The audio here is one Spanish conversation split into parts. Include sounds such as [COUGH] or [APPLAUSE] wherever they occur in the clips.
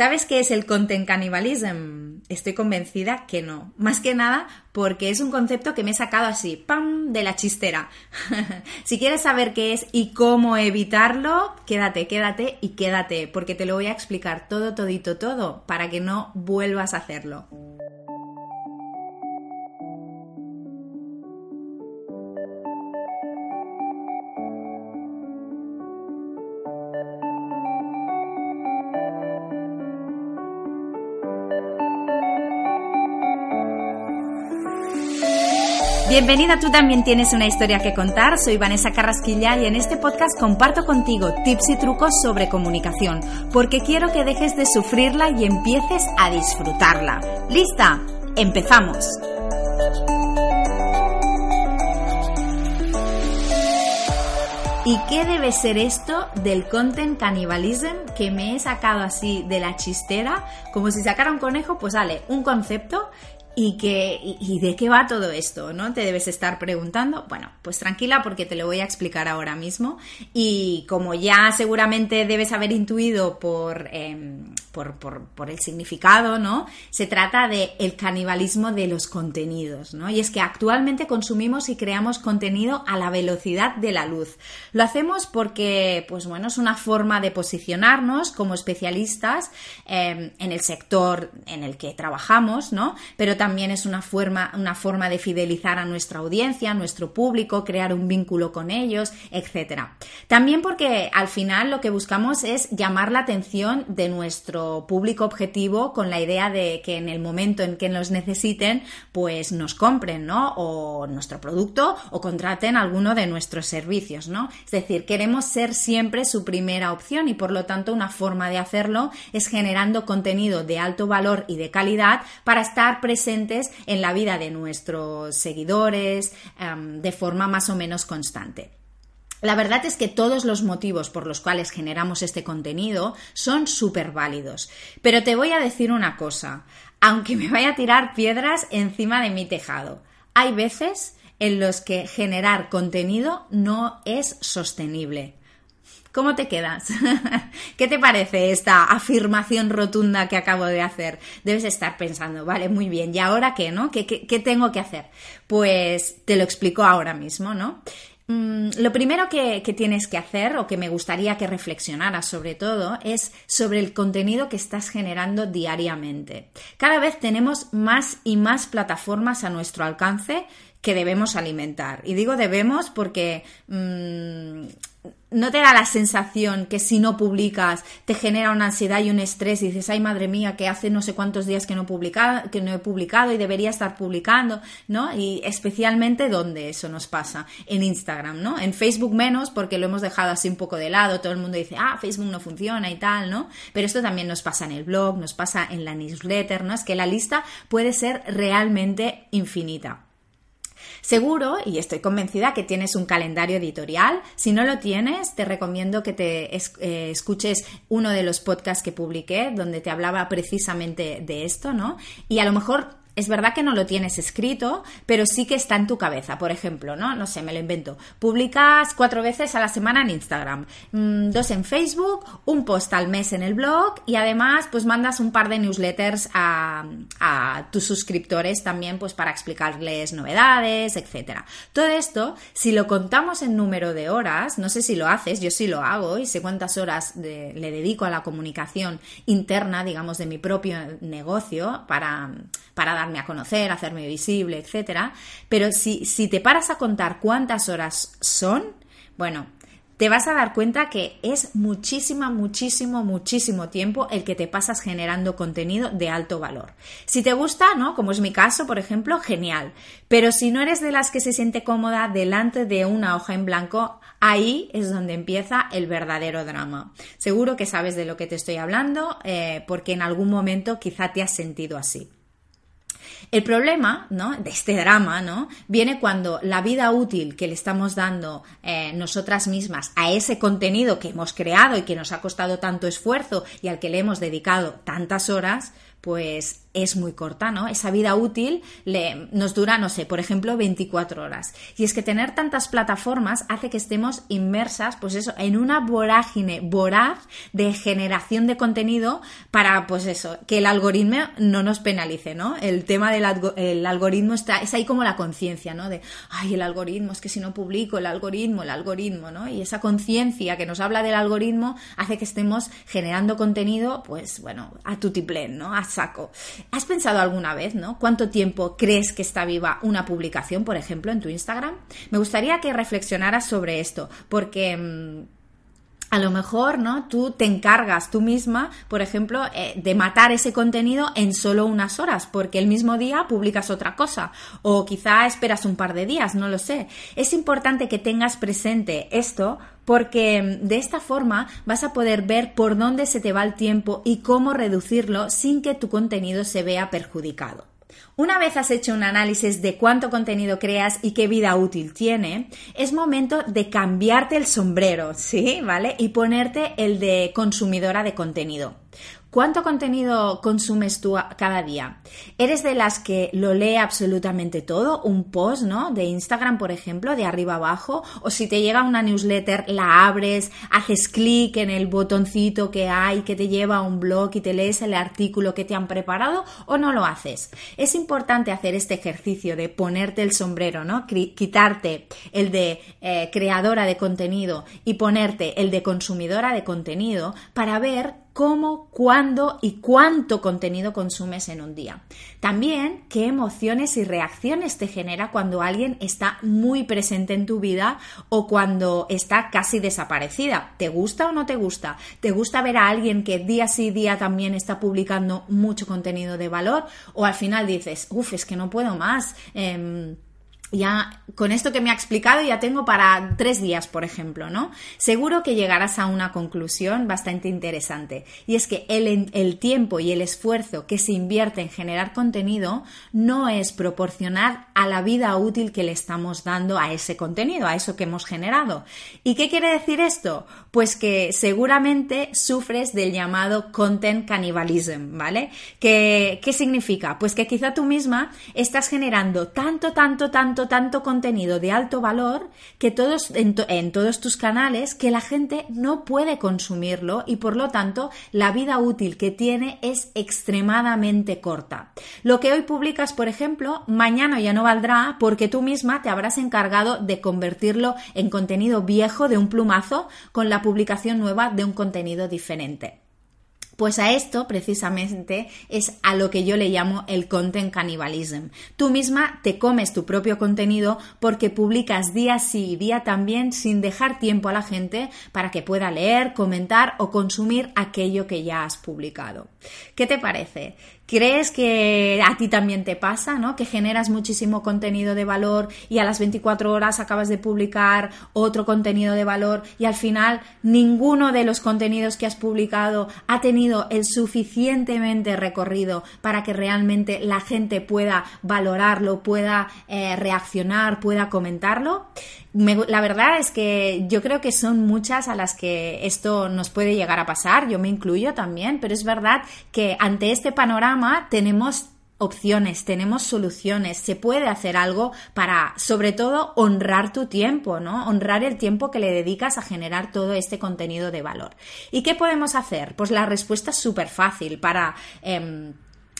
¿Sabes qué es el content cannibalism? Estoy convencida que no. Más que nada porque es un concepto que me he sacado así, ¡pam!, de la chistera. [LAUGHS] si quieres saber qué es y cómo evitarlo, quédate, quédate y quédate, porque te lo voy a explicar todo, todito, todo, para que no vuelvas a hacerlo. Bienvenida, tú también tienes una historia que contar. Soy Vanessa Carrasquilla y en este podcast comparto contigo tips y trucos sobre comunicación, porque quiero que dejes de sufrirla y empieces a disfrutarla. ¿Lista? ¡Empezamos! ¿Y qué debe ser esto del content cannibalism que me he sacado así de la chistera? Como si sacara un conejo, pues sale un concepto ¿Y, que, y, de qué va todo esto? ¿No? Te debes estar preguntando. Bueno, pues tranquila porque te lo voy a explicar ahora mismo. Y como ya seguramente debes haber intuido por, em, por, por, el significado, ¿no? Se trata de canibalismo de los contenidos, ¿no? Y es que actualmente consumimos y creamos contenido a la velocidad de la luz. Lo hacemos porque, pues bueno, es una forma de posicionarnos como especialistas em, en el sector en el que trabajamos, ¿no? Pero es una forma, una forma de fidelizar a nuestra audiencia, nuestro público, crear un vínculo con ellos, etc. También porque al final lo que buscamos es llamar la atención de nuestro público objetivo con la idea de que en el momento en que nos necesiten, pues nos compren, ¿no? O nuestro producto o contraten alguno de nuestros servicios, ¿no? Es decir, queremos ser siempre su primera opción y por lo tanto una forma de hacerlo es generando contenido de alto valor y de calidad para estar presente en la vida de nuestros seguidores em, de forma más o menos constante. La verdad es que todos los motivos por los cuales generamos este contenido son súper válidos. Pero te voy a decir una cosa, aunque me vaya a tirar piedras encima de mi tejado, hay veces en los que generar contenido no es sostenible. ¿Cómo te quedas? [LAUGHS] ¿Qué te parece esta afirmación rotunda que acabo de hacer? Debes estar pensando, vale, muy bien, ¿y ahora qué, no? ¿Qué, tengo que hacer? Pues te lo explico ahora mismo, ¿no? Mm, lo primero que, tienes que hacer, o que me gustaría que reflexionaras sobre todo, es sobre el contenido que estás generando diariamente. Cada vez tenemos más y más plataformas a nuestro alcance que debemos alimentar. Y digo debemos porque mm, no te da la sensación que si no publicas te genera una ansiedad y un estrés y dices, ay madre mía, que hace no sé cuántos días que no, publicado, que no he publicado y debería estar publicando, ¿no? Y especialmente donde eso nos pasa, en Instagram, ¿no? En Facebook menos porque lo hemos dejado así un poco de lado, todo el mundo dice, ah, Facebook no funciona y tal, ¿no? Pero esto también nos pasa en el blog, nos pasa en la newsletter, ¿no? Es que la lista puede ser realmente infinita. Seguro, y estoy convencida, que tienes un calendario editorial. Si no lo tienes, te recomiendo que te eh, escuches uno de los podcasts que publiqué, donde te hablaba precisamente de esto, ¿no? Y a lo mejor es verdad que no lo tienes escrito, pero sí que está en tu cabeza. Por ejemplo, ¿no? No sé, me lo invento. Publicas cuatro veces a la semana en Instagram, mm, dos en Facebook, un post al mes en el blog y además, pues mandas un par de newsletters a, tus suscriptores también, pues para explicarles novedades, etcétera. Todo esto, si lo contamos en número de horas, no sé si lo haces, yo sí lo hago y sé cuántas horas le dedico a la comunicación interna, digamos, de mi propio negocio para, para a conocer, hacerme visible, etcétera. Pero si, si te paras a contar cuántas horas son, bueno, te vas a dar cuenta que es muchísima, muchísimo, muchísimo tiempo el que te pasas generando contenido de alto valor. Si te gusta, ¿no? Como es mi caso, por ejemplo, genial. Pero si no eres de las que se siente cómoda delante de una hoja en blanco, ahí es donde empieza el verdadero drama. Seguro que sabes de lo que te estoy hablando, eh, porque en algún momento quizá te has sentido así. El problema, ¿no? De este drama, ¿no? Viene cuando la vida útil que le estamos dando eh, nosotras mismas a ese contenido que hemos creado y que nos ha costado tanto esfuerzo y al que le hemos dedicado tantas horas, pues es muy corta, ¿no? Esa vida útil le, nos dura, no sé, por ejemplo, 24 horas. Y es que tener tantas plataformas hace que estemos inmersas, pues eso, en una vorágine voraz de generación de contenido para, pues eso, que el algoritmo no nos penalice, ¿no? El tema del el algoritmo está, es ahí como la conciencia, ¿no? De, ay, el algoritmo, es que si no publico, el algoritmo, el algoritmo, ¿no? Y esa conciencia que nos habla del algoritmo hace que estemos generando contenido, pues bueno, a tutiplén, ¿no? Saco. ¿Has pensado alguna vez, ¿no? ¿Cuánto tiempo crees que está viva una publicación, por ejemplo, en tu Instagram? Me gustaría que reflexionaras sobre esto, porque... A lo mejor, ¿no? Tú te encargas tú misma, por ejemplo, eh, de matar ese contenido en solo unas horas, porque el mismo día publicas otra cosa, o quizá esperas un par de días, no lo sé. Es importante que tengas presente esto porque mm, de esta forma vas a poder ver por dónde se te va el tiempo y cómo reducirlo sin que tu contenido se vea perjudicado. Una vez has hecho un análisis de cuánto contenido creas y qué vida útil tiene, es momento de cambiarte el sombrero, ¿sí? ¿Vale? Y ponerte el de consumidora de contenido. ¿Cuánto contenido consumes tú cada día? ¿Eres de las que lo lee absolutamente todo? Un post, ¿no? De Instagram, por ejemplo, de arriba abajo. O si te llega una newsletter, la abres, haces clic en el botoncito que hay que te lleva a un blog y te lees el artículo que te han preparado o no lo haces. Es importante hacer este ejercicio de ponerte el sombrero, ¿no? Quitarte el de eh, creadora de contenido y ponerte el de consumidora de contenido para ver cómo, cuándo y cuánto contenido consumes en un día. También qué emociones y reacciones te genera cuando alguien está muy presente en tu vida o cuando está casi desaparecida. ¿Te gusta o no te gusta? ¿Te gusta ver a alguien que día sí día también está publicando mucho contenido de valor? ¿O al final dices, uff, es que no puedo más? Em, ya con esto que me ha explicado ya tengo para tres días, por ejemplo, ¿no? Seguro que llegarás a una conclusión bastante interesante y es que el, el tiempo y el esfuerzo que se invierte en generar contenido no es proporcional a la vida útil que le estamos dando a ese contenido, a eso que hemos generado. ¿Y qué quiere decir esto? Pues que seguramente sufres del llamado content cannibalism, ¿vale? ¿Qué, qué significa? Pues que quizá tú misma estás generando tanto, tanto, tanto tanto, contenido de alto valor que todos, en, en todos tus canales que la gente no puede consumirlo y por lo tanto la vida útil que tiene es extremadamente corta. Lo que hoy publicas, por ejemplo, mañana ya no valdrá porque tú misma te habrás encargado de convertirlo en contenido viejo de un plumazo con la publicación nueva de un contenido diferente. Pues a esto precisamente es a lo que yo le llamo el content cannibalism. Tú misma te comes tu propio contenido porque publicas día sí y día también sin dejar tiempo a la gente para que pueda leer, comentar o consumir aquello que ya has publicado. ¿Qué te parece? ¿Crees que a ti también te pasa, ¿no? Que generas muchísimo contenido de valor y a las 24 horas acabas de publicar otro contenido de valor y al final ninguno de los contenidos que has publicado ha tenido el suficientemente recorrido para que realmente la gente pueda valorarlo, pueda eh, reaccionar, pueda comentarlo? la verdad es que yo creo que son muchas a las que esto nos puede llegar a pasar, yo me incluyo también, pero es verdad que ante este panorama tenemos opciones, tenemos soluciones, se puede hacer algo para, sobre todo, honrar tu tiempo, ¿no? Honrar el tiempo que le dedicas a generar todo este contenido de valor. ¿Y qué podemos hacer? Pues la respuesta es súper fácil para... Em,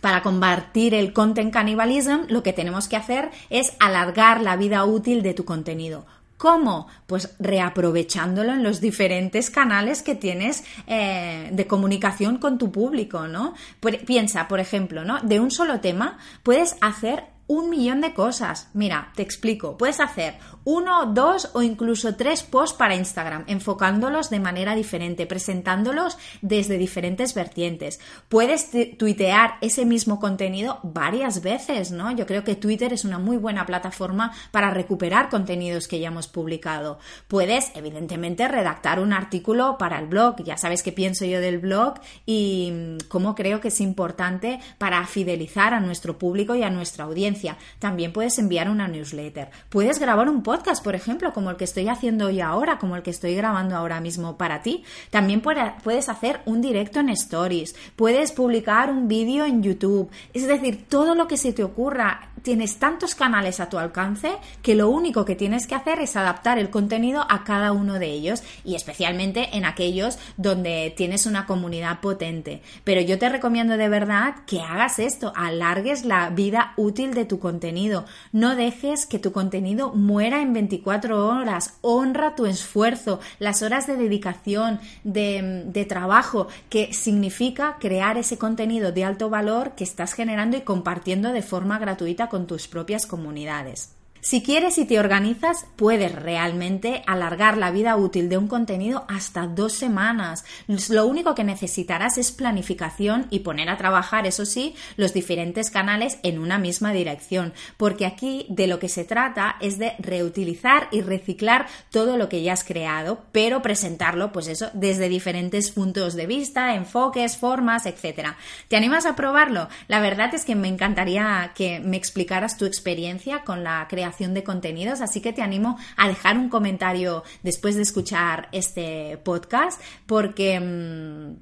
para combatir el content cannibalism, lo que tenemos que hacer es alargar la vida útil de tu contenido. ¿Cómo? Pues reaprovechándolo en los diferentes canales que tienes eh, de comunicación con tu público, ¿no? Piensa, por ejemplo, ¿no? De un solo tema puedes hacer un millón de cosas. Mira, te explico. Puedes hacer uno, dos o incluso tres posts para Instagram, enfocándolos de manera diferente, presentándolos desde diferentes vertientes. Puedes tuitear ese mismo contenido varias veces, ¿no? Yo creo que Twitter es una muy buena plataforma para recuperar contenidos que ya hemos publicado. Puedes, evidentemente, redactar un artículo para el blog. Ya sabes qué pienso yo del blog y mm, cómo creo que es importante para fidelizar a nuestro público y a nuestra audiencia. También puedes enviar una newsletter. Puedes grabar un podcast, por ejemplo, como el que estoy haciendo hoy ahora, como el que estoy grabando ahora mismo para ti. También puedes hacer un directo en stories. Puedes publicar un vídeo en YouTube. Es decir, todo lo que se te ocurra tienes tantos canales a tu alcance que lo único que tienes que hacer es adaptar el contenido a cada uno de ellos y especialmente en aquellos donde tienes una comunidad potente. Pero yo te recomiendo de verdad que hagas esto, alargues la vida útil de tu contenido. No dejes que tu contenido muera en 24 horas. Honra tu esfuerzo, las horas de dedicación, de, de trabajo, que significa crear ese contenido de alto valor que estás generando y compartiendo de forma gratuita con tus propias comunidades. Si quieres y te organizas, puedes realmente alargar la vida útil de un contenido hasta dos semanas. Lo único que necesitarás es planificación y poner a trabajar, eso sí, los diferentes canales en una misma dirección, porque aquí de lo que se trata es de reutilizar y reciclar todo lo que ya has creado, pero presentarlo, pues eso, desde diferentes puntos de vista, enfoques, formas, etc. ¿Te animas a probarlo? La verdad es que me encantaría que me explicaras tu experiencia con la creación de contenidos, así que te animo a dejar un comentario después de escuchar este podcast, porque, mm,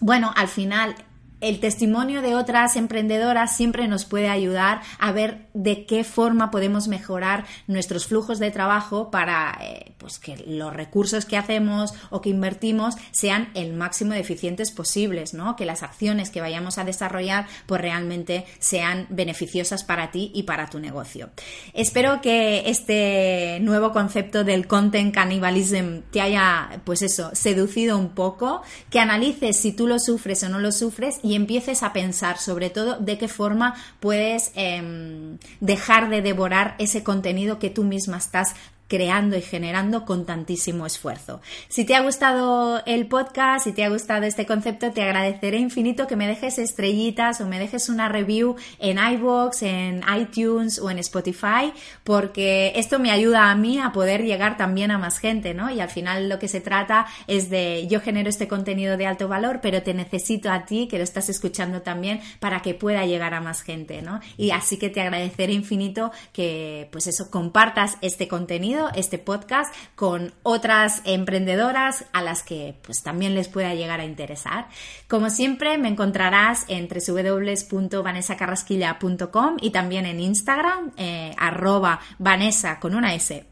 bueno, al final el testimonio de otras emprendedoras siempre nos puede ayudar a ver de qué forma podemos mejorar nuestros flujos de trabajo para eh, pues que los recursos que hacemos o que invertimos sean el máximo de eficientes posibles, ¿no? Que las acciones que vayamos a desarrollar pues realmente sean beneficiosas para ti y para tu negocio. Espero que este nuevo concepto del content cannibalism te haya pues eso, seducido un poco, que analices si tú lo sufres o no lo sufres empieces a pensar sobre todo de qué forma puedes em, dejar de devorar ese contenido que tú misma estás creando y generando con tantísimo esfuerzo. Si te ha gustado el podcast, si te ha gustado este concepto, te agradeceré infinito que me dejes estrellitas o me dejes una review en iVoox, en iTunes o en Spotify, porque esto me ayuda a mí a poder llegar también a más gente, ¿no? Y al final lo que se trata es de yo genero este contenido de alto valor, pero te necesito a ti, que lo estás escuchando también, para que pueda llegar a más gente, ¿no? Y así que te agradeceré infinito que, pues eso, compartas este contenido este podcast con otras emprendedoras a las que pues también les pueda llegar a interesar. Como siempre me encontrarás en www.vanesacarrasquilla.com y también en Instagram eh, arroba vanessa con una s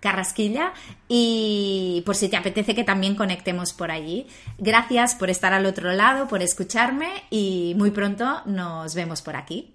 Carrasquilla y por si te apetece que también conectemos por allí. Gracias por estar al otro lado, por escucharme y muy pronto nos vemos por aquí.